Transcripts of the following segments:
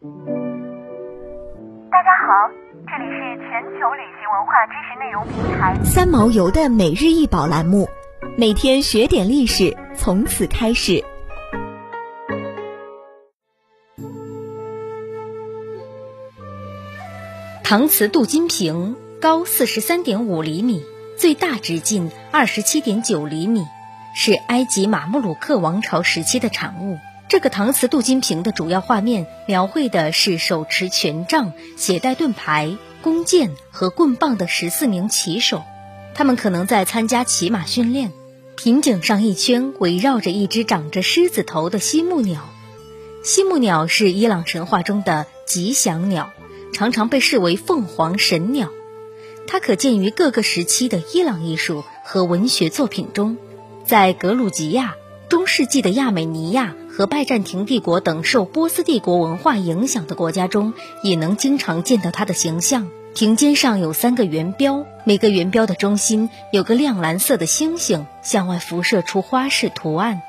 大家好，这里是全球旅行文化知识内容平台三毛游的每日一宝栏目，每天学点历史，从此开始。搪瓷镀金瓶高四十三点五厘米，最大直径二十七点九厘米，是埃及马穆鲁克王朝时期的产物。这个搪瓷镀金瓶的主要画面描绘的是手持权杖、携带盾牌、弓箭和棍棒的十四名骑手，他们可能在参加骑马训练。瓶颈上一圈围绕着一只长着狮子头的西木鸟，西木鸟是伊朗神话中的吉祥鸟。常常被视为凤凰神鸟，它可见于各个时期的伊朗艺术和文学作品中，在格鲁吉亚、中世纪的亚美尼亚和拜占庭帝国等受波斯帝国文化影响的国家中，也能经常见到它的形象。瓶尖上有三个圆标，每个圆标的中心有个亮蓝色的星星，向外辐射出花式图案。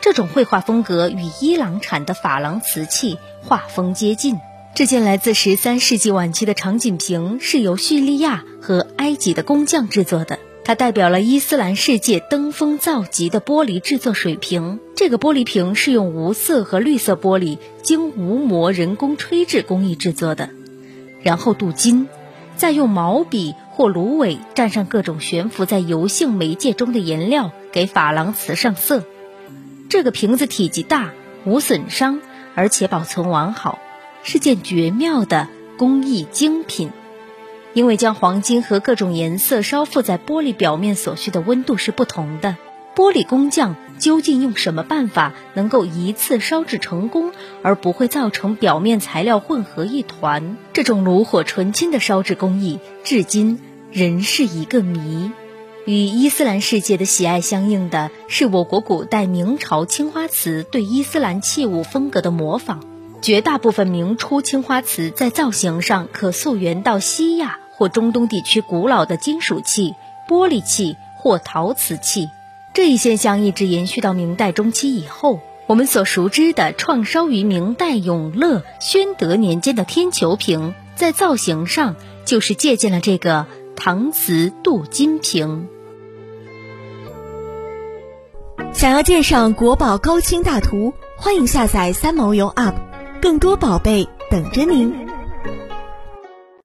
这种绘画风格与伊朗产的珐琅瓷器画风接近。这件来自十三世纪晚期的长颈瓶是由叙利亚和埃及的工匠制作的，它代表了伊斯兰世界登峰造极的玻璃制作水平。这个玻璃瓶是用无色和绿色玻璃经无膜人工吹制工艺制作的，然后镀金，再用毛笔或芦苇蘸上各种悬浮在油性媒介中的颜料，给珐琅瓷上色。这个瓶子体积大，无损伤，而且保存完好。是件绝妙的工艺精品，因为将黄金和各种颜色烧附在玻璃表面所需的温度是不同的。玻璃工匠究竟用什么办法能够一次烧制成功，而不会造成表面材料混合一团？这种炉火纯青的烧制工艺，至今仍是一个谜。与伊斯兰世界的喜爱相应的是，我国古代明朝青花瓷对伊斯兰器物风格的模仿。绝大部分明初青花瓷在造型上可溯源到西亚或中东地区古老的金属器、玻璃器或陶瓷器。这一现象一直延续到明代中期以后。我们所熟知的创烧于明代永乐、宣德年间的天球瓶，在造型上就是借鉴了这个搪瓷镀金瓶。想要鉴赏国宝高清大图，欢迎下载三毛游 App。更多宝贝等着您。